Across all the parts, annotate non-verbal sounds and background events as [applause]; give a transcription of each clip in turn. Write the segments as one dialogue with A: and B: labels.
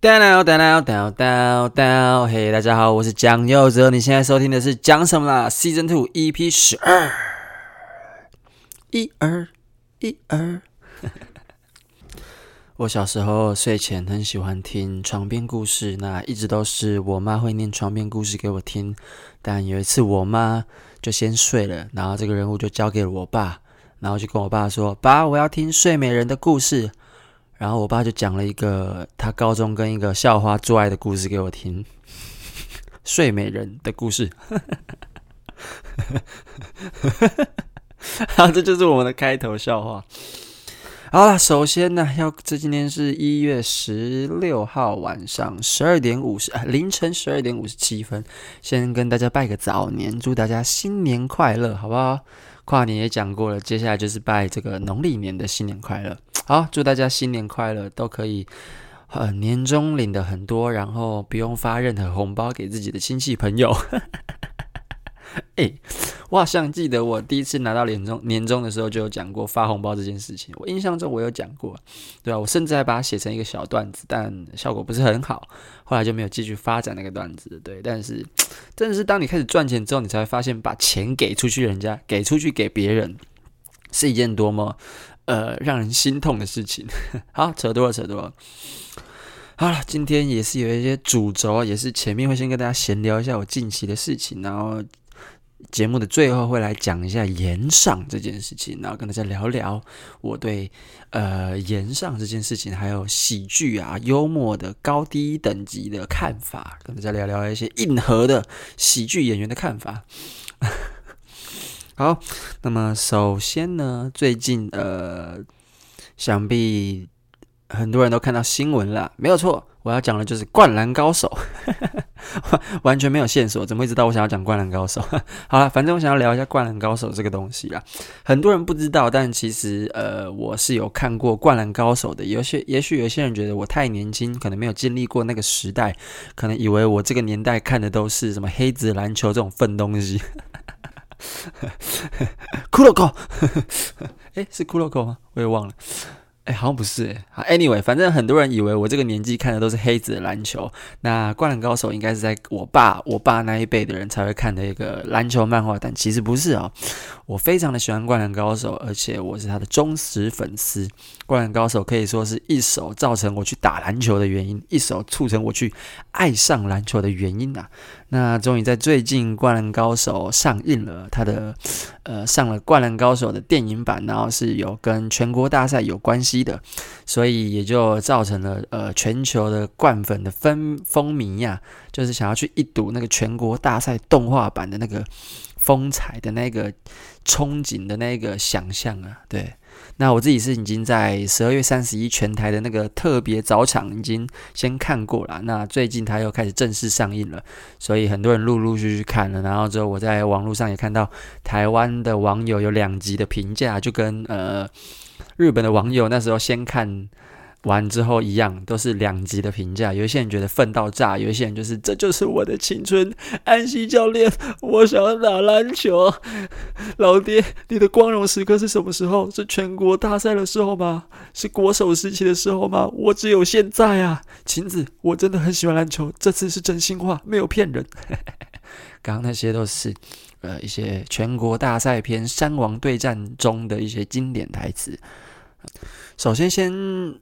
A: down down down down down，嘿，大家好，我是蒋佑哲，你现在收听的是讲什么啦？Season Two EP 十二，一二一二。我小时候睡前很喜欢听床边故事，那一直都是我妈会念床边故事给我听。但有一次我妈就先睡了，然后这个任务就交给了我爸，然后就跟我爸说：“爸，我要听睡美人的故事。”然后我爸就讲了一个他高中跟一个校花做爱的故事给我听，[laughs] 睡美人的故事。[laughs] 好，这就是我们的开头笑话。好了，首先呢，要这今天是一月十六号晚上十二点五十，凌晨十二点五十七分，先跟大家拜个早年，祝大家新年快乐，好不好？跨年也讲过了，接下来就是拜这个农历年的新年快乐。[tsk] 好，祝大家新年快乐，都可以呃年终领的很多，然后不用发任何红包给自己的亲戚朋友。[laughs] [laughs] 哎、我好像记得我第一次拿到年终年终的时候就有讲过发红包这件事情，我印象中我有讲过，对啊，我甚至还把它写成一个小段子，但效果不是很好，后来就没有继续发展那个段子。对，但是真的是当你开始赚钱之后，你才会发现把钱给出去，人家给出去给别人是一件多么。呃，让人心痛的事情。[laughs] 好，扯多了，扯多了。好了，今天也是有一些主轴，也是前面会先跟大家闲聊一下我近期的事情，然后节目的最后会来讲一下炎上这件事情，然后跟大家聊聊我对呃炎上这件事情，还有喜剧啊、幽默的高低等级的看法，跟大家聊聊一些硬核的喜剧演员的看法。[laughs] 好，那么首先呢，最近呃，想必很多人都看到新闻了，没有错，我要讲的就是《灌篮高手》，[laughs] 完全没有线索，怎么会知道我想要讲《灌篮高手》？[laughs] 好了，反正我想要聊一下《灌篮高手》这个东西啦。很多人不知道，但其实呃，我是有看过《灌篮高手》的。有些也许有些人觉得我太年轻，可能没有经历过那个时代，可能以为我这个年代看的都是什么黑子篮球这种粪东西。[laughs] 骷髅狗，哎，是骷髅狗吗？我也忘了。哎，好像不是。，Anyway，反正很多人以为我这个年纪看的都是黑子的篮球。那《灌篮高手》应该是在我爸、我爸那一辈的人才会看的一个篮球漫画，但其实不是哦。我非常的喜欢《灌篮高手》，而且我是他的忠实粉丝。《灌篮高手》可以说是一手造成我去打篮球的原因，一手促成我去爱上篮球的原因啊。那终于在最近《灌篮高手》上映了，他的呃上了《灌篮高手》的电影版，然后是有跟全国大赛有关系的，所以也就造成了呃全球的灌粉的风风靡呀，就是想要去一睹那个全国大赛动画版的那个风采的那个憧憬的那个想象啊，对。那我自己是已经在十二月三十一全台的那个特别早场已经先看过了。那最近它又开始正式上映了，所以很多人陆陆续续看了。然后之后我在网络上也看到台湾的网友有两集的评价，就跟呃日本的网友那时候先看。完之后一样都是两极的评价，有一些人觉得愤到炸，有一些人就是这就是我的青春，安西教练，我想要打篮球。老爹，你的光荣时刻是什么时候？是全国大赛的时候吗？是国手时期的时候吗？我只有现在啊，晴子，我真的很喜欢篮球，这次是真心话，没有骗人。[laughs] 刚刚那些都是呃一些全国大赛篇山王对战中的一些经典台词。首先，先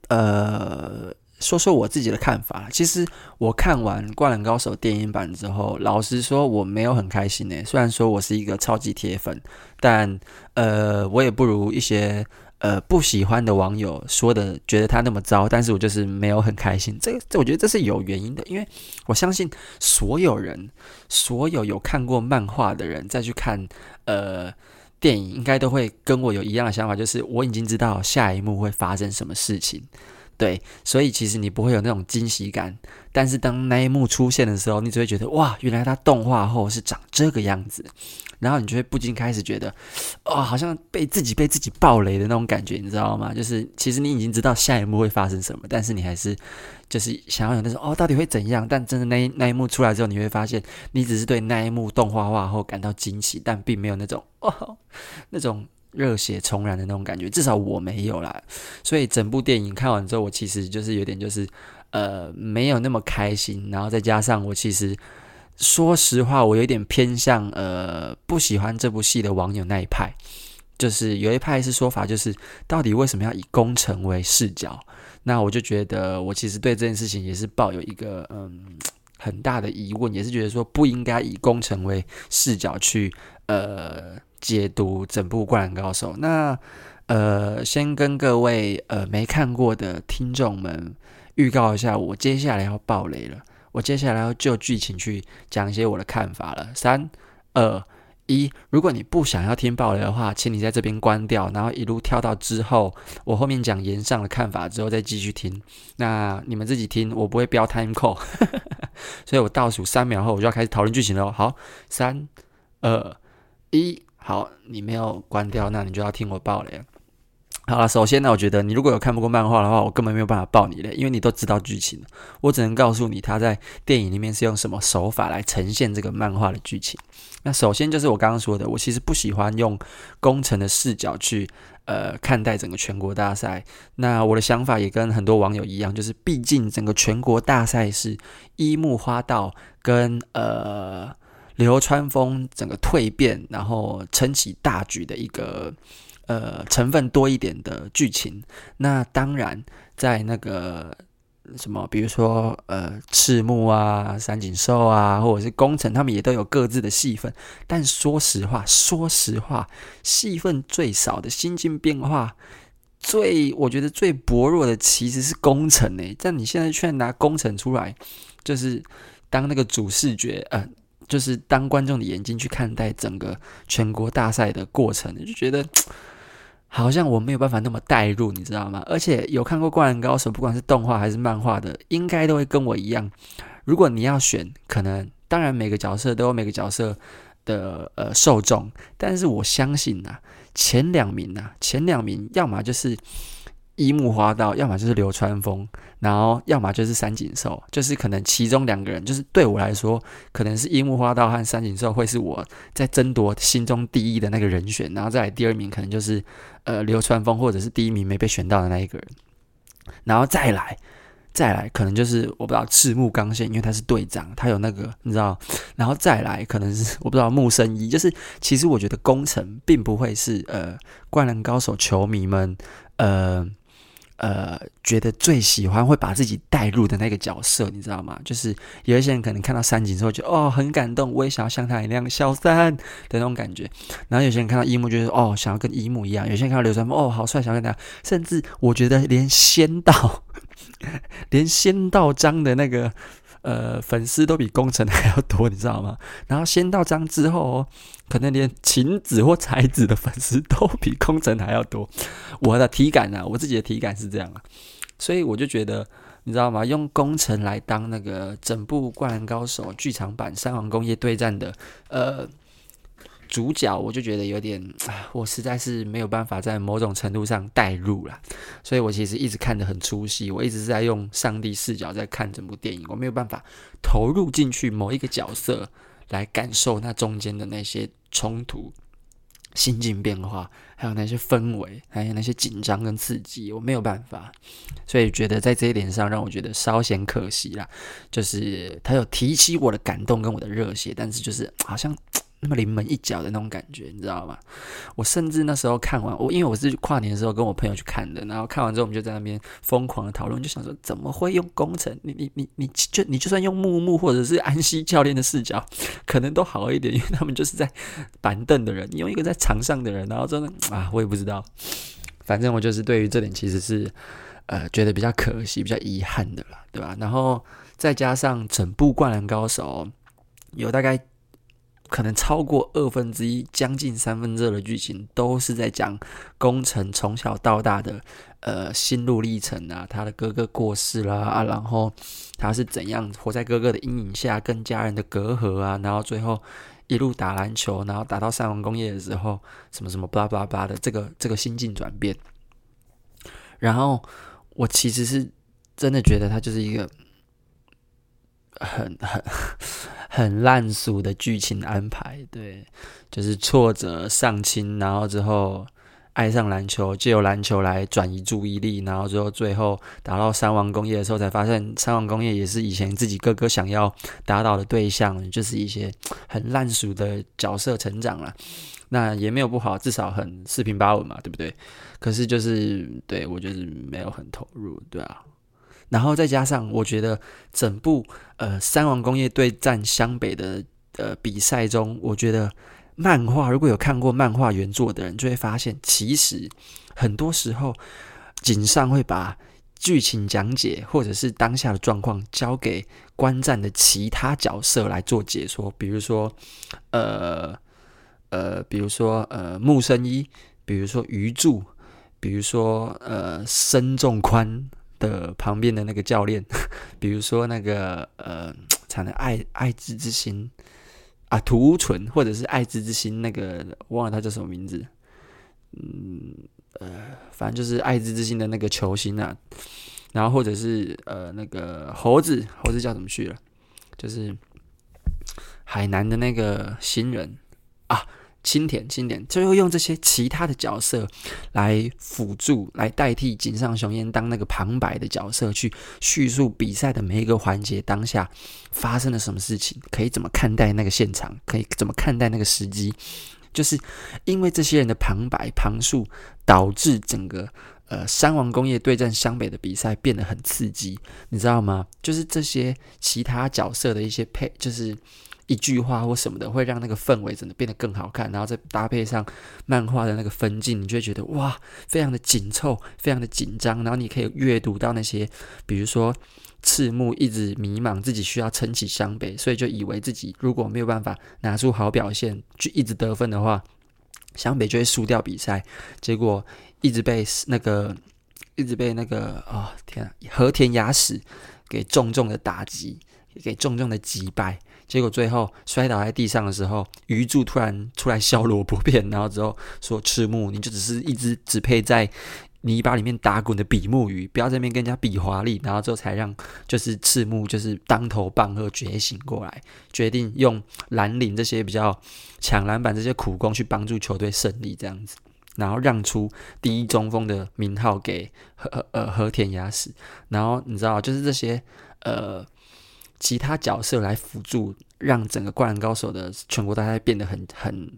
A: 呃说说我自己的看法。其实我看完《灌篮高手》电影版之后，老实说我没有很开心诶。虽然说我是一个超级铁粉，但呃我也不如一些呃不喜欢的网友说的，觉得他那么糟。但是我就是没有很开心。这个这我觉得这是有原因的，因为我相信所有人，所有有看过漫画的人再去看呃。电影应该都会跟我有一样的想法，就是我已经知道下一幕会发生什么事情，对，所以其实你不会有那种惊喜感。但是当那一幕出现的时候，你只会觉得哇，原来它动画后是长这个样子，然后你就会不禁开始觉得，哦，好像被自己被自己爆雷的那种感觉，你知道吗？就是其实你已经知道下一幕会发生什么，但是你还是就是想要有那种哦，到底会怎样？但真的那一那一幕出来之后，你会发现你只是对那一幕动画化后感到惊喜，但并没有那种哦那种。热血重燃的那种感觉，至少我没有啦。所以整部电影看完之后，我其实就是有点就是呃没有那么开心，然后再加上我其实说实话，我有点偏向呃不喜欢这部戏的网友那一派，就是有一派是说法，就是到底为什么要以工程为视角？那我就觉得我其实对这件事情也是抱有一个嗯很大的疑问，也是觉得说不应该以工程为视角去呃解读整部《灌篮高手》。那呃，先跟各位呃没看过的听众们预告一下，我接下来要爆雷了。我接下来要就剧情去讲一些我的看法了。三、二、一。如果你不想要听爆雷的话，请你在这边关掉，然后一路跳到之后，我后面讲炎上的看法之后再继续听。那你们自己听，我不会标 time code，[laughs] 所以我倒数三秒后我就要开始讨论剧情了。好，三、二、一。好，你没有关掉，那你就要听我爆雷了。好了，首先呢，我觉得你如果有看不过漫画的话，我根本没有办法爆你了，因为你都知道剧情。我只能告诉你，他在电影里面是用什么手法来呈现这个漫画的剧情。那首先就是我刚刚说的，我其实不喜欢用工程的视角去呃看待整个全国大赛。那我的想法也跟很多网友一样，就是毕竟整个全国大赛是樱木花道跟呃流川枫整个蜕变，然后撑起大局的一个。呃，成分多一点的剧情，那当然在那个什么，比如说呃，赤木啊、三井寿啊，或者是宫城，他们也都有各自的戏份。但说实话，说实话，戏份最少的心境变化最，我觉得最薄弱的其实是宫城诶。但你现在却拿宫城出来，就是当那个主视觉，呃，就是当观众的眼睛去看待整个全国大赛的过程，你就觉得。好像我没有办法那么带入，你知道吗？而且有看过《灌篮高手》，不管是动画还是漫画的，应该都会跟我一样。如果你要选，可能当然每个角色都有每个角色的呃受众，但是我相信呐、前两名呐、啊，前两名要么就是。樱木花道，要么就是流川枫，然后要么就是三井寿，就是可能其中两个人，就是对我来说，可能是樱木花道和三井寿会是我在争夺心中第一的那个人选，然后再来第二名可能就是呃流川枫，或者是第一名没被选到的那一个人，然后再来再来可能就是我不知道赤木刚宪，因为他是队长，他有那个你知道，然后再来可能是我不知道木生一，就是其实我觉得工程并不会是呃灌篮高手球迷们呃。呃，觉得最喜欢会把自己带入的那个角色，你知道吗？就是有一些人可能看到三井之后，就哦很感动，我也想要像他一样小三的那种感觉。然后有些人看到一木，就是哦想要跟一木一样；有些人看到流川枫，哦好帅，想要跟他。甚至我觉得连仙道，[laughs] 连仙道章的那个。呃，粉丝都比工程还要多，你知道吗？然后仙道章之后哦，可能连晴子或才子的粉丝都比宫城还要多。[laughs] 我的体感呢、啊，我自己的体感是这样啊，所以我就觉得，你知道吗？用宫城来当那个整部《灌篮高手》剧场版三王工业对战的呃。主角我就觉得有点，[sighs] 我实在是没有办法在某种程度上代入了，所以我其实一直看得很出戏，我一直是在用上帝视角在看整部电影，我没有办法投入进去某一个角色来感受那中间的那些冲突、心境变化，还有那些氛围，还有那些紧张跟刺激，我没有办法，所以觉得在这一点上让我觉得稍显可惜啦，就是他有提起我的感动跟我的热血，但是就是好像。那么临门一脚的那种感觉，你知道吗？我甚至那时候看完，我因为我是跨年的时候跟我朋友去看的，然后看完之后我们就在那边疯狂的讨论，就想说怎么会用工程？你你你你就你就算用木木或者是安西教练的视角，可能都好一点，[laughs] 因为他们就是在板凳的人，你用一个在场上的人，然后真的啊，我也不知道，反正我就是对于这点其实是呃觉得比较可惜、比较遗憾的啦，对吧？然后再加上整部《灌篮高手》有大概。可能超过二分之一，将近三分之二的剧情都是在讲工程从小到大的呃心路历程啊，他的哥哥过世啦，然后他是怎样活在哥哥的阴影下，跟家人的隔阂啊，然后最后一路打篮球，然后打到三王工业的时候，什么什么巴拉巴拉巴的这个这个心境转变。然后我其实是真的觉得他就是一个很很。很烂俗的剧情安排，对，就是挫折上亲，然后之后爱上篮球，借由篮球来转移注意力，然后最后最后打到三王工业的时候，才发现三王工业也是以前自己哥哥想要打倒的对象，就是一些很烂俗的角色成长了。那也没有不好，至少很四平八稳嘛，对不对？可是就是对我就是没有很投入，对啊。然后再加上我觉得整部呃三王工业对战湘北的呃比赛中，我觉得漫画如果有看过漫画原作的人，就会发现其实很多时候井上会把剧情讲解或者是当下的状况交给观战的其他角色来做解说，比如说呃。呃，比如说呃，木生一，比如说鱼柱，比如说呃，申仲宽的旁边的那个教练，[laughs] 比如说那个呃，产的爱爱之之心啊，土屋纯，或者是爱之之心那个忘了他叫什么名字，嗯呃，反正就是爱之之心的那个球星啊，然后或者是呃那个猴子，猴子叫什么去了？就是海南的那个新人啊。青田，青田，最后用这些其他的角色来辅助，来代替井上雄彦当那个旁白的角色，去叙述比赛的每一个环节，当下发生了什么事情，可以怎么看待那个现场，可以怎么看待那个时机，就是因为这些人的旁白旁述，导致整个呃三王工业对战湘北的比赛变得很刺激，你知道吗？就是这些其他角色的一些配，就是。一句话或什么的，会让那个氛围真的变得更好看，然后再搭配上漫画的那个分镜，你就会觉得哇，非常的紧凑，非常的紧张。然后你可以阅读到那些，比如说赤木一直迷茫，自己需要撑起湘北，所以就以为自己如果没有办法拿出好表现，就一直得分的话，湘北就会输掉比赛。结果一直被那个，一直被那个啊、哦、天啊，和田雅史给重重的打击，给重重的击败。结果最后摔倒在地上的时候，鱼柱突然出来削萝卜片，然后之后说：“赤木，你就只是一只只配在泥巴里面打滚的比目鱼，不要在那边跟人家比华丽。”然后之后才让就是赤木就是当头棒喝觉醒过来，决定用蓝领这些比较抢篮板这些苦工去帮助球队胜利这样子，然后让出第一中锋的名号给和呃和田雅史，然后你知道就是这些呃。其他角色来辅助，让整个《灌篮高手》的全国大赛变得很很，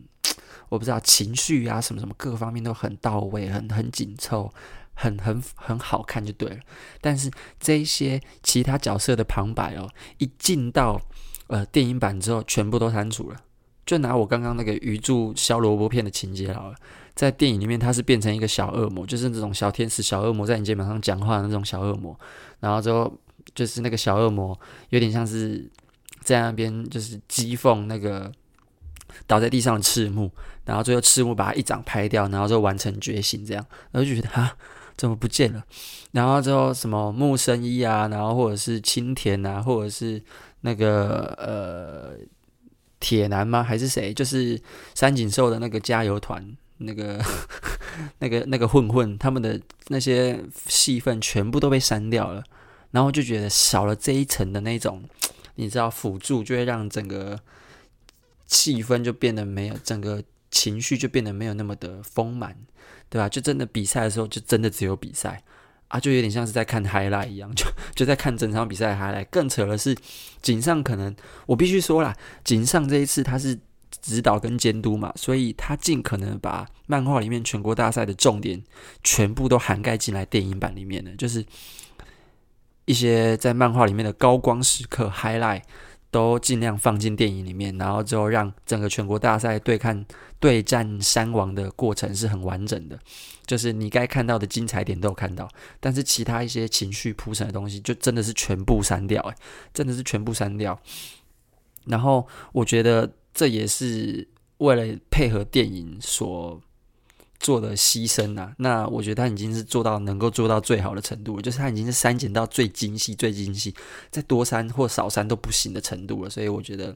A: 我不知道情绪啊什么什么各方面都很到位，很很紧凑，很很很好看就对了。但是这些其他角色的旁白哦，一进到呃电影版之后，全部都删除了。就拿我刚刚那个鱼柱削萝卜片的情节好了，在电影里面他是变成一个小恶魔，就是这种小天使、小恶魔在你肩膀上讲话的那种小恶魔，然后之后。就是那个小恶魔，有点像是在那边，就是讥讽那个倒在地上的赤木，然后最后赤木把他一掌拍掉，然后就完成觉醒，这样，然后就觉得啊，怎么不见了？然后之后什么木生一啊，然后或者是青田啊，或者是那个呃铁男吗？还是谁？就是三井寿的那个加油团，那个 [laughs] 那个那个混混，他们的那些戏份全部都被删掉了。然后就觉得少了这一层的那种，你知道辅助就会让整个气氛就变得没有，整个情绪就变得没有那么的丰满，对吧？就真的比赛的时候，就真的只有比赛啊，就有点像是在看 highlight 一样，就就在看整场比赛的 highlight。更扯的是，井上可能我必须说啦，井上这一次他是指导跟监督嘛，所以他尽可能把漫画里面全国大赛的重点全部都涵盖进来电影版里面的，就是。一些在漫画里面的高光时刻 highlight 都尽量放进电影里面，然后之后让整个全国大赛对看对战山王的过程是很完整的，就是你该看到的精彩点都有看到，但是其他一些情绪铺陈的东西就真的是全部删掉，诶，真的是全部删掉。然后我觉得这也是为了配合电影所。做的牺牲啊，那我觉得他已经是做到能够做到最好的程度了，就是他已经是删减到最精细、最精细，再多删或少删都不行的程度了，所以我觉得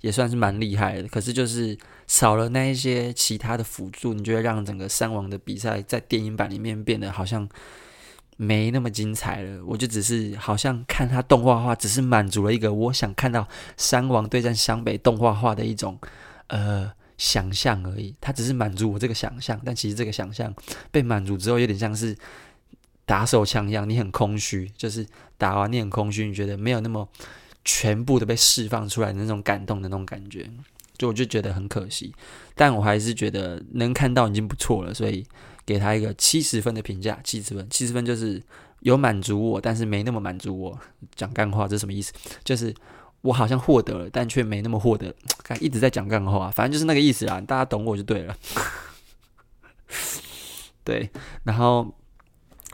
A: 也算是蛮厉害的。可是就是少了那一些其他的辅助，你就会让整个三王的比赛在电影版里面变得好像没那么精彩了。我就只是好像看他动画化，只是满足了一个我想看到三王对战湘北动画化的一种呃。想象而已，他只是满足我这个想象，但其实这个想象被满足之后，有点像是打手枪一样，你很空虚，就是打完你很空虚，你觉得没有那么全部的被释放出来的那种感动的那种感觉，就我就觉得很可惜，但我还是觉得能看到已经不错了，所以给他一个七十分的评价，七十分，七十分就是有满足我，但是没那么满足我。讲干话这什么意思？就是。我好像获得了，但却没那么获得。[tsk] 看一直在讲干话，反正就是那个意思啦。大家懂我就对了。[laughs] 对，然后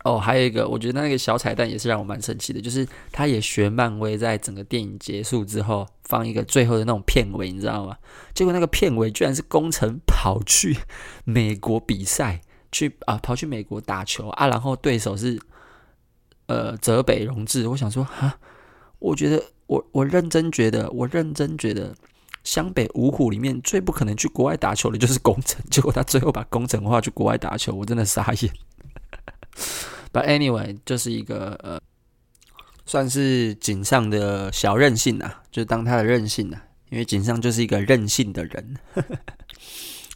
A: 哦，还有一个，我觉得那个小彩蛋也是让我蛮生气的，就是他也学漫威，在整个电影结束之后放一个最后的那种片尾，你知道吗？结果那个片尾居然是宫城跑去美国比赛，去啊跑去美国打球啊，然后对手是呃泽北荣治。我想说哈，我觉得。我我认真觉得，我认真觉得，湘北五虎里面最不可能去国外打球的就是工程，结果他最后把工程化去国外打球，我真的傻眼。But anyway，就是一个呃，算是井上的小任性、啊，就当他的任性、啊，因为井上就是一个任性的人。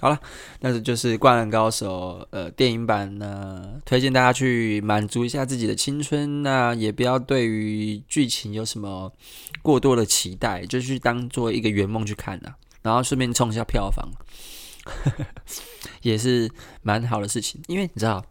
A: 好了，那这就是《灌篮高手》呃电影版呢，推荐大家去满足一下自己的青春，那也不要对于剧情有什么过多的期待，就去当做一个圆梦去看呐，然后顺便冲一下票房，[laughs] 也是蛮好的事情。因为你知道，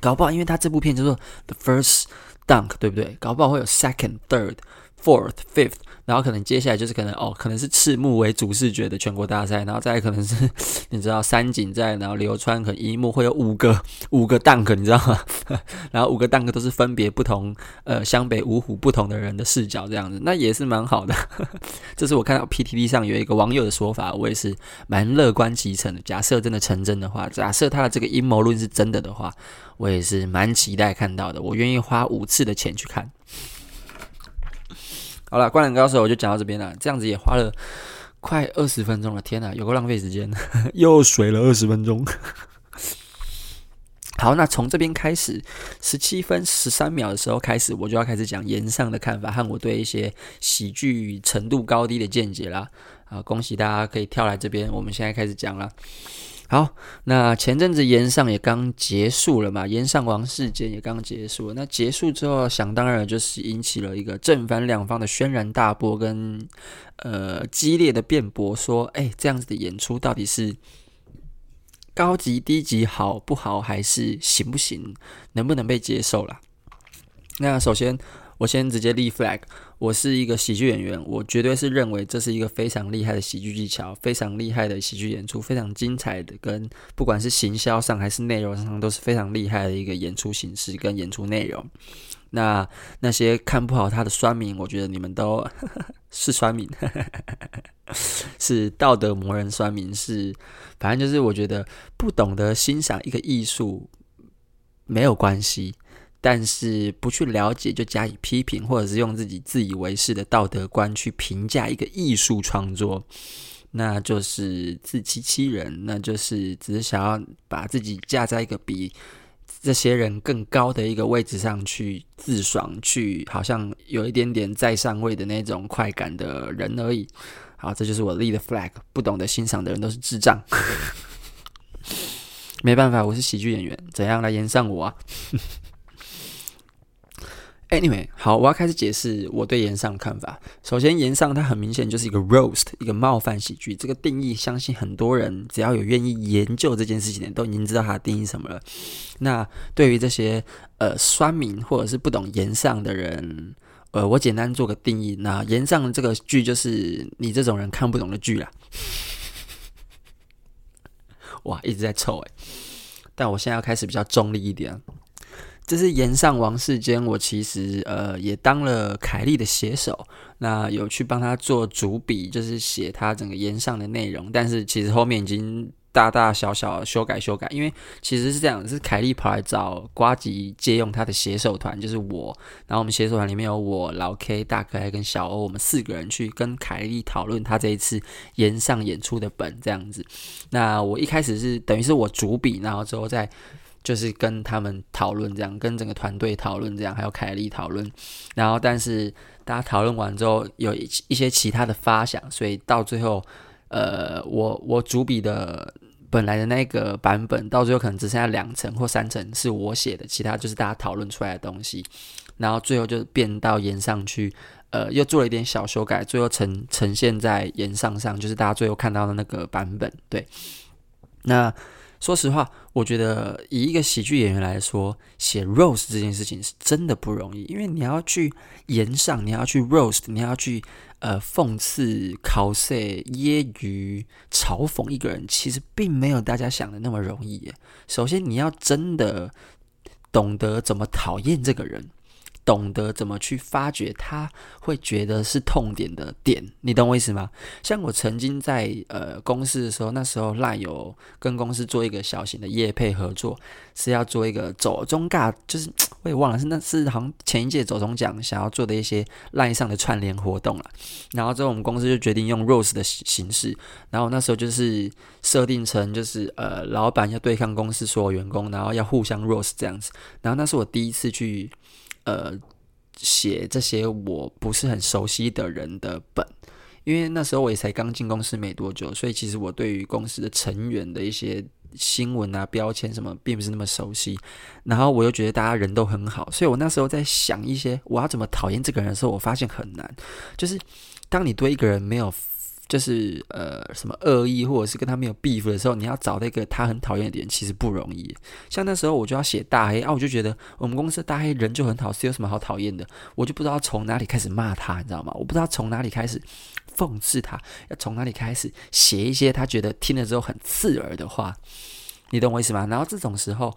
A: 搞不好因为他这部片叫做《The First Dunk》，对不对？搞不好会有 Second、Third、Fourth、Fifth。然后可能接下来就是可能哦，可能是赤木为主视觉的全国大赛，然后再可能是你知道三井在，然后流川可能一幕会有五个五个 dunk，你知道吗？[laughs] 然后五个 dunk 都是分别不同呃湘北五虎不同的人的视角这样子，那也是蛮好的。[laughs] 这是我看到 PTT 上有一个网友的说法，我也是蛮乐观其成的。假设真的成真的话，假设他的这个阴谋论是真的的话，我也是蛮期待看到的。我愿意花五次的钱去看。好了，灌篮高手我就讲到这边了。这样子也花了快二十分钟了，天哪，有够浪费时间，[laughs] 又水了二十分钟。好，那从这边开始，十七分十三秒的时候开始，我就要开始讲言上的看法和我对一些喜剧程度高低的见解啦。啊，恭喜大家可以跳来这边，我们现在开始讲了。好，那前阵子炎上也刚结束了嘛，炎上王事件也刚结束。那结束之后，想当然就是引起了一个正反两方的轩然大波跟呃激烈的辩驳，说，哎，这样子的演出到底是高级低级好不好，还是行不行，能不能被接受啦？那首先。我先直接立 flag，我是一个喜剧演员，我绝对是认为这是一个非常厉害的喜剧技巧，非常厉害的喜剧演出，非常精彩的，跟不管是行销上还是内容上都是非常厉害的一个演出形式跟演出内容。那那些看不好他的酸民，我觉得你们都 [laughs] 是酸民，[laughs] 是道德魔人酸民，是反正就是我觉得不懂得欣赏一个艺术没有关系。但是不去了解就加以批评，或者是用自己自以为是的道德观去评价一个艺术创作，那就是自欺欺人，那就是只是想要把自己架在一个比这些人更高的一个位置上去自爽，去好像有一点点在上位的那种快感的人而已。好，这就是我立的 flag。不懂得欣赏的人都是智障。[laughs] 没办法，我是喜剧演员，怎样来演上我啊？Anyway，好，我要开始解释我对炎上的看法。首先，炎上它很明显就是一个 roast，一个冒犯喜剧。这个定义，相信很多人只要有愿意研究这件事情的，都已经知道它的定义什么了。那对于这些呃酸民或者是不懂炎上的人，呃，我简单做个定义。那炎上这个剧就是你这种人看不懂的剧啦。[laughs] 哇，一直在臭诶。但我现在要开始比较中立一点。这是炎上王世坚，我其实呃也当了凯莉的写手，那有去帮他做主笔，就是写他整个炎上的内容。但是其实后面已经大大小小修改修改，因为其实是这样，是凯莉跑来找瓜吉借用他的写手团，就是我。然后我们写手团里面有我、老 K、大可爱跟小欧，我们四个人去跟凯莉讨论他这一次炎上演出的本这样子。那我一开始是等于是我主笔，然后之后再。就是跟他们讨论这样，跟整个团队讨论这样，还有凯莉讨论，然后但是大家讨论完之后，有一一些其他的发想，所以到最后，呃，我我主笔的本来的那个版本，到最后可能只剩下两层或三层是我写的，其他就是大家讨论出来的东西，然后最后就变到炎上去，呃，又做了一点小修改，最后呈呈现在炎上上，就是大家最后看到的那个版本，对，那。说实话，我觉得以一个喜剧演员来说，写 roast 这件事情是真的不容易，因为你要去言上，你要去 roast，你要去呃讽刺、考试、揶揄、嘲讽一个人，其实并没有大家想的那么容易。首先，你要真的懂得怎么讨厌这个人。懂得怎么去发掘他会觉得是痛点的点，你懂我意思吗？像我曾经在呃公司的时候，那时候赖有跟公司做一个小型的业配合作，是要做一个走中尬，就是我也忘了是那是好像前一届走中奖想要做的一些赖上的串联活动了。然后之后我们公司就决定用 rose 的形式，然后那时候就是设定成就是呃老板要对抗公司所有员工，然后要互相 rose 这样子。然后那是我第一次去。呃，写这些我不是很熟悉的人的本，因为那时候我也才刚进公司没多久，所以其实我对于公司的成员的一些新闻啊、标签什么，并不是那么熟悉。然后我又觉得大家人都很好，所以我那时候在想一些我要怎么讨厌这个人的时候，我发现很难。就是当你对一个人没有。就是呃，什么恶意，或者是跟他没有 beef 的时候，你要找那个他很讨厌的点，其实不容易。像那时候我就要写大黑啊，我就觉得我们公司大黑人就很好，是有什么好讨厌的？我就不知道从哪里开始骂他，你知道吗？我不知道从哪里开始讽刺他，要从哪里开始写一些他觉得听了之后很刺耳的话，你懂我意思吗？然后这种时候，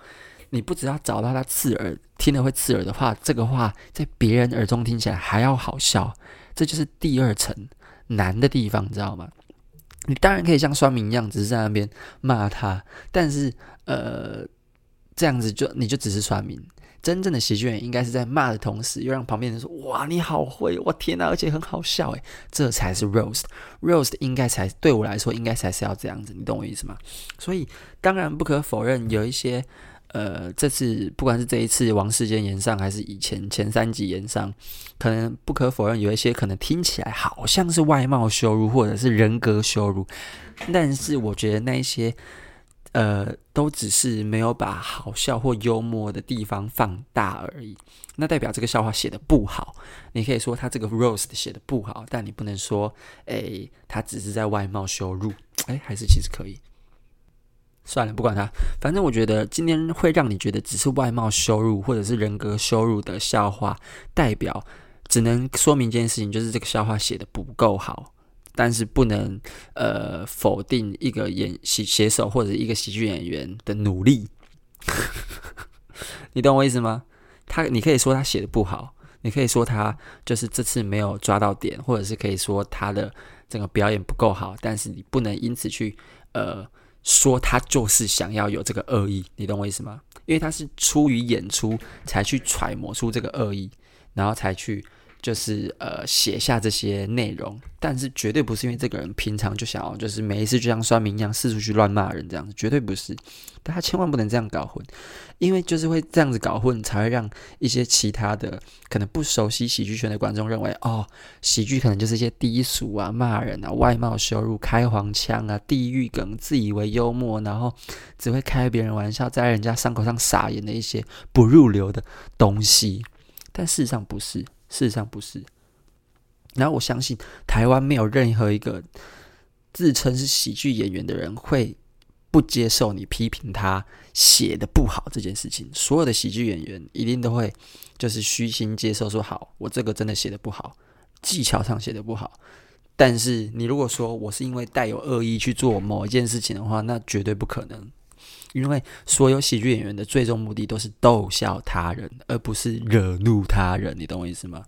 A: 你不只要找到他刺耳、听了会刺耳的话，这个话在别人耳中听起来还要好笑，这就是第二层。难的地方，你知道吗？你当然可以像酸民一样，只是在那边骂他，但是呃，这样子就你就只是酸民。真正的喜剧演员应该是在骂的同时，又让旁边人说：“哇，你好会！我天哪，而且很好笑！”诶，这才是 roast。roast 应该才对我来说，应该才是要这样子。你懂我意思吗？所以当然不可否认，有一些。呃，这次不管是这一次王世坚炎上，还是以前前三集炎上，可能不可否认有一些可能听起来好像是外貌羞辱或者是人格羞辱，但是我觉得那一些呃都只是没有把好笑或幽默的地方放大而已。那代表这个笑话写得不好，你可以说他这个 roast 写得不好，但你不能说诶他只是在外貌羞辱，诶还是其实可以。算了，不管他，反正我觉得今天会让你觉得只是外貌羞辱或者是人格羞辱的笑话，代表只能说明一件事情，就是这个笑话写的不够好，但是不能呃否定一个演喜写手或者一个喜剧演员的努力。[laughs] 你懂我意思吗？他你可以说他写的不好，你可以说他就是这次没有抓到点，或者是可以说他的整个表演不够好，但是你不能因此去呃。说他就是想要有这个恶意，你懂我意思吗？因为他是出于演出才去揣摩出这个恶意，然后才去。就是呃写下这些内容，但是绝对不是因为这个人平常就想要，就是每一次就像酸民一样四处去乱骂人这样子，绝对不是。大家千万不能这样搞混，因为就是会这样子搞混，才会让一些其他的可能不熟悉喜剧圈的观众认为，哦，喜剧可能就是一些低俗啊、骂人啊、外貌羞辱、开黄腔啊、地狱梗、自以为幽默，然后只会开别人玩笑，在人家伤口上撒盐的一些不入流的东西。但事实上不是。事实上不是，然后我相信台湾没有任何一个自称是喜剧演员的人会不接受你批评他写的不好这件事情。所有的喜剧演员一定都会就是虚心接受，说好，我这个真的写的不好，技巧上写的不好。但是你如果说我是因为带有恶意去做某一件事情的话，那绝对不可能。因为所有喜剧演员的最终目的都是逗笑他人，而不是惹怒他人。你懂我意思吗？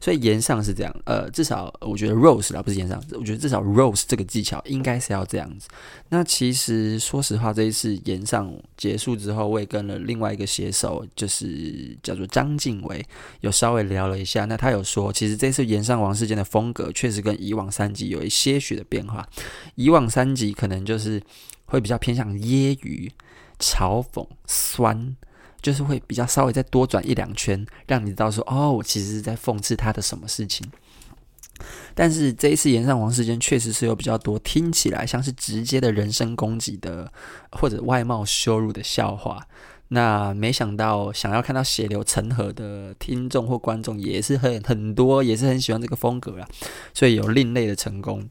A: 所以炎上是这样，呃，至少我觉得 roast 而不是炎上，我觉得至少 rose 这个技巧应该是要这样子。那其实说实话，这一次炎上结束之后，我也跟了另外一个写手，就是叫做张静伟，有稍微聊了一下。那他有说，其实这次炎上王世坚的风格确实跟以往三集有一些许的变化。以往三集可能就是。会比较偏向揶揄、嘲讽、酸，就是会比较稍微再多转一两圈，让你知道说，哦，我其实是在讽刺他的什么事情。但是这一次炎上皇事件确实是有比较多听起来像是直接的人身攻击的，或者外貌羞辱的笑话。那没想到想要看到血流成河的听众或观众也是很很多，也是很喜欢这个风格啊，所以有另类的成功。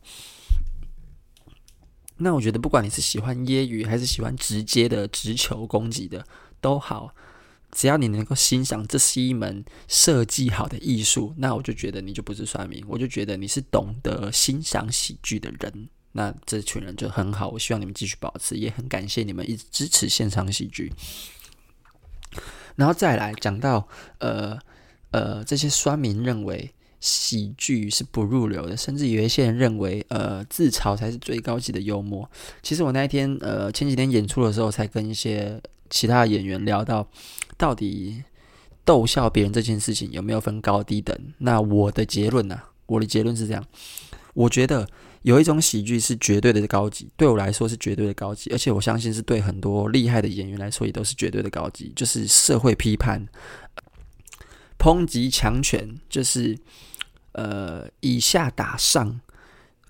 A: 那我觉得不管你是喜欢揶揄还是喜欢直接的直球攻击的都好。只要你能够欣赏，这是一门设计好的艺术，那我就觉得你就不是酸民，我就觉得你是懂得欣赏喜剧的人。那这群人就很好，我希望你们继续保持，也很感谢你们一直支持现场喜剧。然后再来讲到，呃呃，这些酸民认为喜剧是不入流的，甚至有一些人认为，呃，自嘲才是最高级的幽默。其实我那一天，呃，前几天演出的时候，才跟一些其他演员聊到。到底逗笑别人这件事情有没有分高低等？那我的结论呢、我的结论是这样：我觉得有一种喜剧是绝对的高级，对我来说是绝对的高级，而且我相信是对很多厉害的演员来说也都是绝对的高级，就是社会批判、抨击强权，就是呃以下打上，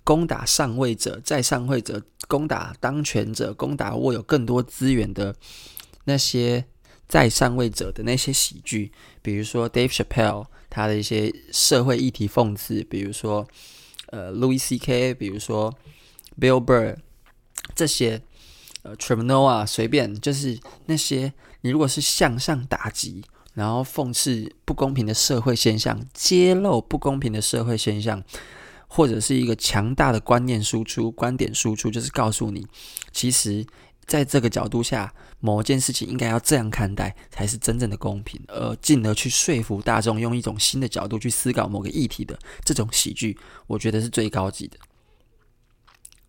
A: 攻打上位者，在上位者攻打当权者，攻打握有更多资源的那些。在上位者的那些喜剧，比如说 Dave Chappelle 他的一些社会议题讽刺，比如说呃 Louis C.K.，比如说 Bill Burr 这些呃 Trevor Noah 随便就是那些你如果是向上打击，然后讽刺不公平的社会现象，揭露不公平的社会现象，或者是一个强大的观念输出、观点输出，就是告诉你其实。在这个角度下，某件事情应该要这样看待，才是真正的公平，而进而去说服大众，用一种新的角度去思考某个议题的这种喜剧，我觉得是最高级的。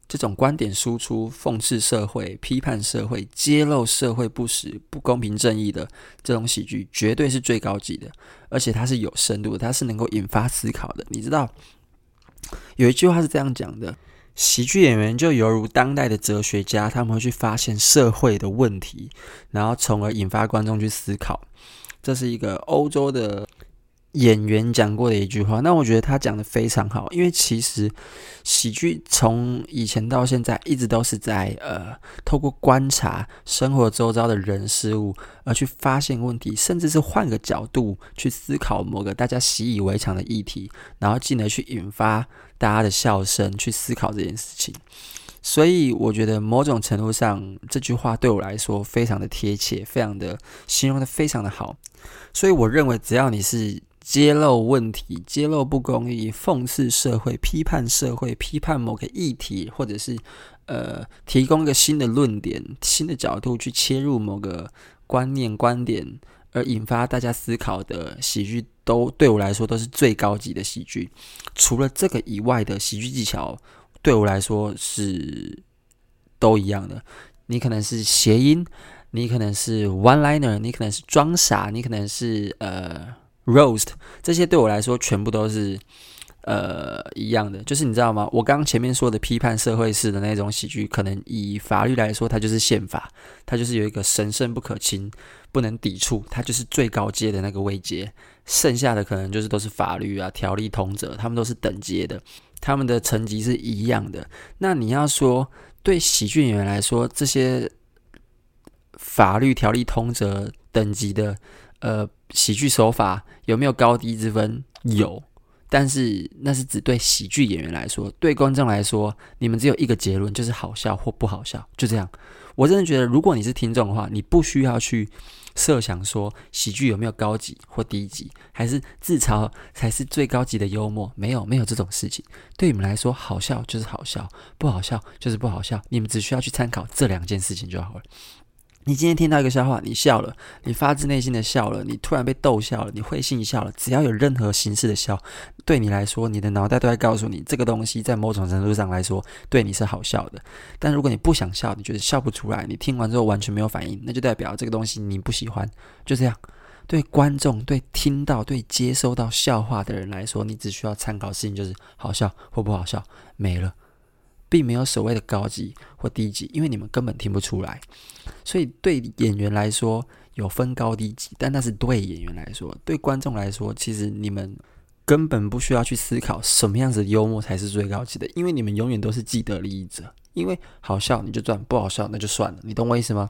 A: 这种观点输出、讽刺社会、批判社会、揭露社会不实、不公平正义的这种喜剧，绝对是最高级的，而且它是有深度的，它是能够引发思考的。你知道，有一句话是这样讲的。喜剧演员就犹如当代的哲学家，他们会去发现社会的问题，然后从而引发观众去思考。这是一个欧洲的演员讲过的一句话，那我觉得他讲得非常好，因为其实喜剧从以前到现在一直都是在呃，透过观察生活周遭的人事物而去发现问题，甚至是换个角度去思考某个大家习以为常的议题，然后进而去引发。大家的笑声去思考这件事情，所以我觉得某种程度上这句话对我来说非常的贴切，非常的形容的非常的好。所以我认为，只要你是揭露问题、揭露不公义、讽刺社会、批判社会、批判某个议题，或者是呃提供一个新的论点、新的角度去切入某个观念、观点。而引发大家思考的喜剧，都对我来说都是最高级的喜剧。除了这个以外的喜剧技巧，对我来说是都一样的。你可能是谐音，你可能是 one liner，你可能是装傻，你可能是呃 roast，这些对我来说全部都是。呃，一样的，就是你知道吗？我刚刚前面说的批判社会式的那种喜剧，可能以法律来说，它就是宪法，它就是有一个神圣不可侵、不能抵触，它就是最高阶的那个位阶。剩下的可能就是都是法律啊、条例通则，他们都是等阶的，他们的层级是一样的。那你要说对喜剧演员来说，这些法律、条例通则等级的呃喜剧手法有没有高低之分？有。但是那是只对喜剧演员来说，对观众来说，你们只有一个结论，就是好笑或不好笑，就这样。我真的觉得，如果你是听众的话，你不需要去设想说喜剧有没有高级或低级，还是自嘲才是最高级的幽默，没有，没有这种事情。对你们来说，好笑就是好笑，不好笑就是不好笑，你们只需要去参考这两件事情就好了。你今天听到一个笑话，你笑了，你发自内心的笑了，你突然被逗笑了，你会心一笑了。只要有任何形式的笑，对你来说，你的脑袋都在告诉你，这个东西在某种程度上来说，对你是好笑的。但如果你不想笑，你觉得笑不出来，你听完之后完全没有反应，那就代表这个东西你不喜欢。就这样，对观众、对听到、对接收到笑话的人来说，你只需要参考事情就是好笑或不好笑，没了。并没有所谓的高级或低级，因为你们根本听不出来。所以对演员来说有分高低级，但那是对演员来说，对观众来说，其实你们根本不需要去思考什么样子的幽默才是最高级的，因为你们永远都是既得利益者。因为好笑你就赚，不好笑那就算了，你懂我意思吗？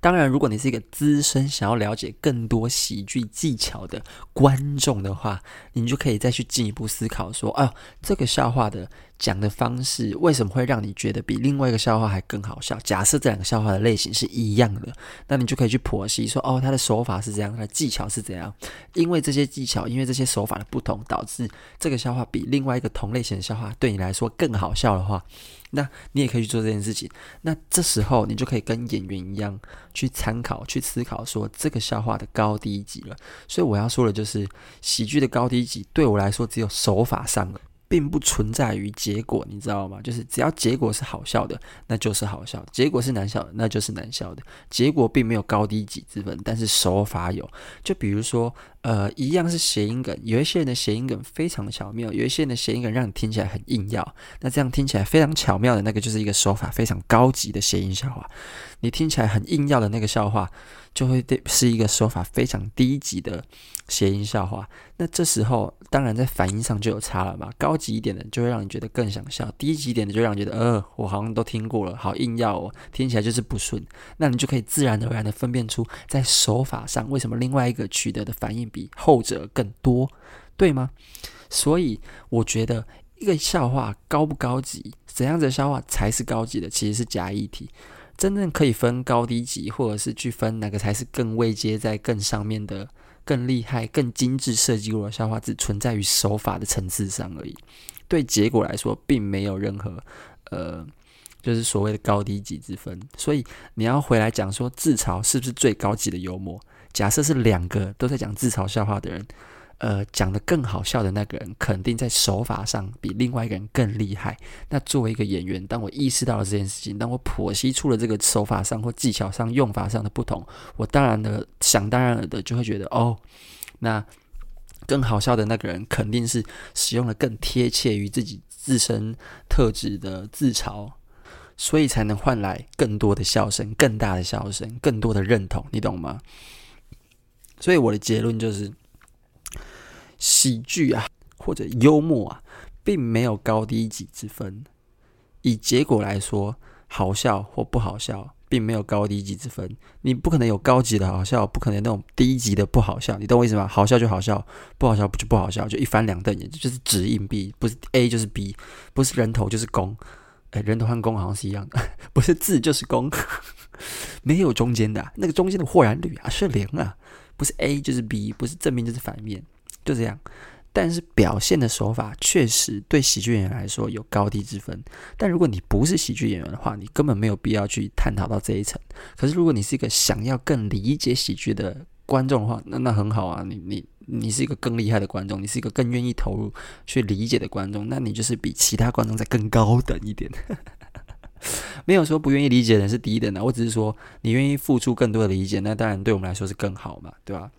A: 当然，如果你是一个资深想要了解更多喜剧技巧的观众的话，你就可以再去进一步思考说：啊，这个笑话的讲的方式为什么会让你觉得比另外一个笑话还更好笑？假设这两个笑话的类型是一样的，那你就可以去剖析说：哦，他的手法是这样，他的技巧是怎样？因为这些技巧，因为这些手法的不同，导致这个笑话比另外一个同类型的笑话对你来说更好笑的话。那你也可以去做这件事情。那这时候你就可以跟演员一样去参考、去思考，说这个笑话的高低级了。所以我要说的就是，喜剧的高低级对我来说只有手法上了。并不存在于结果，你知道吗？就是只要结果是好笑的，那就是好笑；结果是难笑的，那就是难笑的。结果并没有高低级之分，但是手法有。就比如说，呃，一样是谐音梗，有一些人的谐音梗非常巧妙，有一些人的谐音梗让你听起来很硬要。那这样听起来非常巧妙的那个，就是一个手法非常高级的谐音笑话。你听起来很硬要的那个笑话，就会对是一个手法非常低级的谐音笑话。那这时候当然在反应上就有差了嘛。高级一点的就会让你觉得更想笑，低级一点的就让你觉得，呃，我好像都听过了，好硬要哦，听起来就是不顺。那你就可以自然而然的分辨出在手法上为什么另外一个取得的反应比后者更多，对吗？所以我觉得一个笑话高不高级，怎样子的笑话才是高级的，其实是假议题。真正可以分高低级，或者是去分哪个才是更位阶在更上面的、更厉害、更精致设计过的笑话，只存在于手法的层次上而已。对结果来说，并没有任何呃，就是所谓的高低级之分。所以你要回来讲说自嘲是不是最高级的幽默？假设是两个都在讲自嘲笑话的人。呃，讲得更好笑的那个人，肯定在手法上比另外一个人更厉害。那作为一个演员，当我意识到了这件事情，当我剖析出了这个手法上或技巧上、用法上的不同，我当然的想当然了的就会觉得，哦，那更好笑的那个人肯定是使用了更贴切于自己自身特质的自嘲，所以才能换来更多的笑声、更大的笑声、更多的认同，你懂吗？所以我的结论就是。喜剧啊，或者幽默啊，并没有高低级之分。以结果来说，好笑或不好笑，并没有高低级之分。你不可能有高级的好笑，不可能有那种低级的不好笑。你懂我意思吗？好笑就好笑，不好笑就不好笑，就一翻两瞪眼，就是指硬币，不是 A 就是 B，不是人头就是公。哎，人头和公好像是一样的，[laughs] 不是字就是公，没有中间的，那个中间的豁然率啊是零啊，不是 A 就是 B，不是正面就是反面。就这样，但是表现的手法确实对喜剧演员来说有高低之分。但如果你不是喜剧演员的话，你根本没有必要去探讨到这一层。可是如果你是一个想要更理解喜剧的观众的话，那那很好啊，你你你是一个更厉害的观众，你是一个更愿意投入去理解的观众，那你就是比其他观众再更高等一点。[laughs] 没有说不愿意理解的人是低等的，我只是说你愿意付出更多的理解，那当然对我们来说是更好嘛，对吧？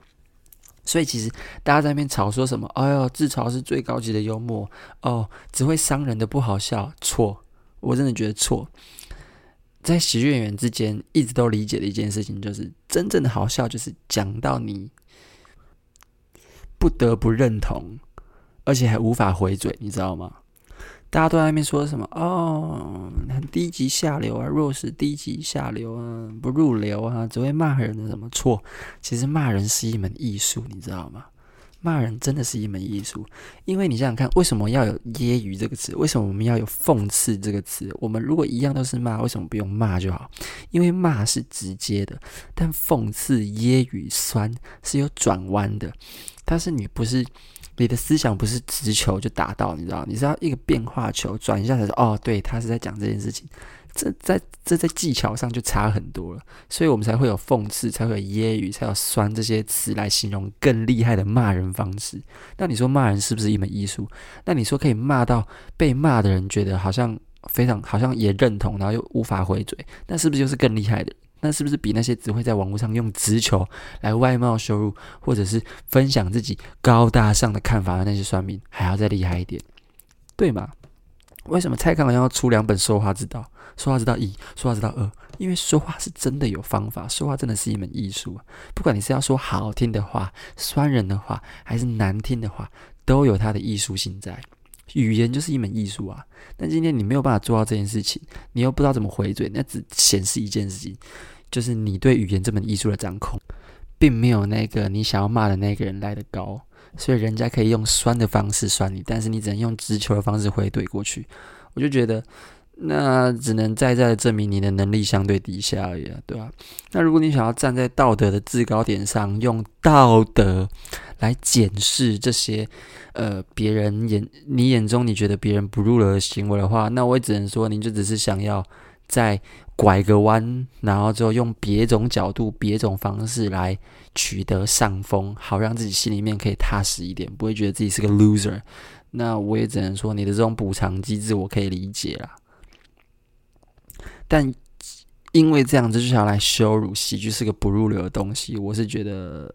A: 所以其实大家在那边吵说什么？哎呦，自嘲是最高级的幽默哦，只会伤人的不好笑。错，我真的觉得错。在喜剧演员之间一直都理解的一件事情，就是真正的好笑，就是讲到你不得不认同，而且还无法回嘴，你知道吗？大家都在那边说什么？哦，很低级下流啊，弱势低级下流啊，不入流啊，只会骂人的什么错？其实骂人是一门艺术，你知道吗？骂人真的是一门艺术，因为你想想看，为什么要有揶揄这个词？为什么我们要有讽刺这个词？我们如果一样都是骂，为什么不用骂就好？因为骂是直接的，但讽刺、揶揄、酸是有转弯的，但是你不是。你的思想不是直球就打到，你知道？你是要一个变化球转一下才说哦，对，他是在讲这件事情。这在这在技巧上就差很多了，所以我们才会有讽刺，才会有揶揄，才有酸这些词来形容更厉害的骂人方式。那你说骂人是不是一门艺术？那你说可以骂到被骂的人觉得好像非常好像也认同，然后又无法回嘴，那是不是就是更厉害的？那是不是比那些只会在网络上用直球来外貌羞辱，或者是分享自己高大上的看法的那些算命还要再厉害一点？对吗？为什么蔡康永要出两本说话之道？说话之道一，说话之道二，因为说话是真的有方法，说话真的是一门艺术。不管你是要说好听的话、酸人的话，还是难听的话，都有它的艺术性在。语言就是一门艺术啊！但今天你没有办法做到这件事情，你又不知道怎么回嘴，那只显示一件事情，就是你对语言这门艺术的掌控，并没有那个你想要骂的那个人来的高。所以人家可以用酸的方式酸你，但是你只能用直球的方式回怼过去。我就觉得，那只能再再证明你的能力相对低下而已啊，对吧？那如果你想要站在道德的制高点上，用道德来检视这些呃别人眼你眼中你觉得别人不入流的行为的话，那我也只能说，你就只是想要在。拐个弯，然后之后用别种角度、别种方式来取得上风，好让自己心里面可以踏实一点，不会觉得自己是个 loser。那我也只能说，你的这种补偿机制我可以理解啦。但因为这样子就想来羞辱喜剧是个不入流的东西，我是觉得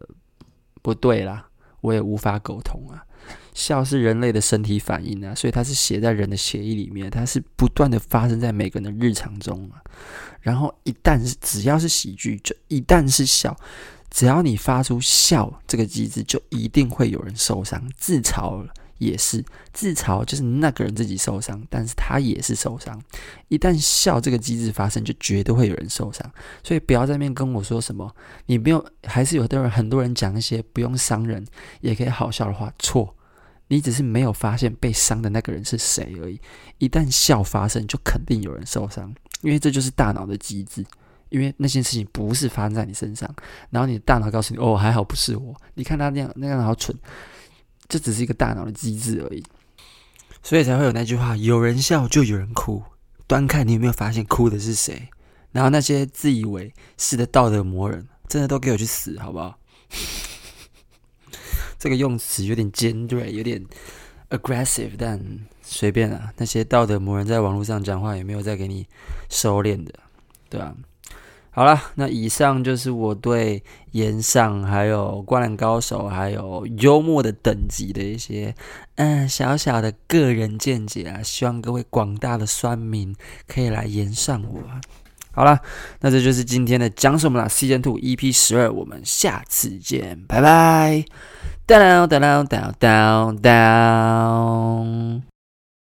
A: 不对啦，我也无法苟同啊。笑是人类的身体反应啊，所以它是写在人的血液里面，它是不断的发生在每个人的日常中啊。然后一旦是只要是喜剧，就一旦是笑，只要你发出笑这个机制，就一定会有人受伤。自嘲也是，自嘲就是那个人自己受伤，但是他也是受伤。一旦笑这个机制发生，就绝对会有人受伤。所以不要在那边跟我说什么，你不用，还是有的人很多人讲一些不用伤人也可以好笑的话，错。你只是没有发现被伤的那个人是谁而已。一旦笑发生，就肯定有人受伤，因为这就是大脑的机制。因为那件事情不是发生在你身上，然后你的大脑告诉你：“哦，还好不是我。”你看他那样那样好蠢，这只是一个大脑的机制而已。所以才会有那句话：“有人笑就有人哭。”端看你有没有发现哭的是谁。然后那些自以为是的道德魔人，真的都给我去死，好不好？[laughs] 这个用词有点尖锐，有点 aggressive，但随便啊。那些道德魔人在网络上讲话，也没有再给你收敛的，对吧？好了，那以上就是我对炎上还有灌篮高手还有幽默的等级的一些嗯小小的个人见解啊。希望各位广大的酸民可以来炎上我。好了，那这就是今天的讲什么啦？Season 2 EP 十二，我们下次见，拜拜。Down, down, down, down, down.